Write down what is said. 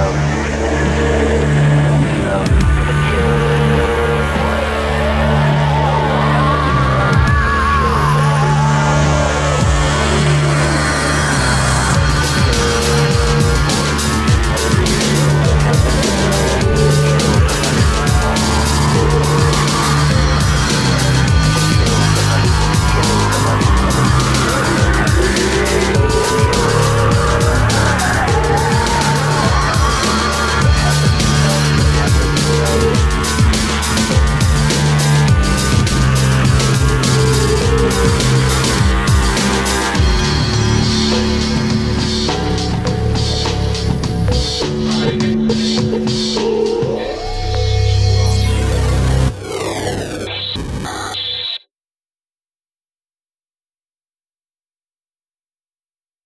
out.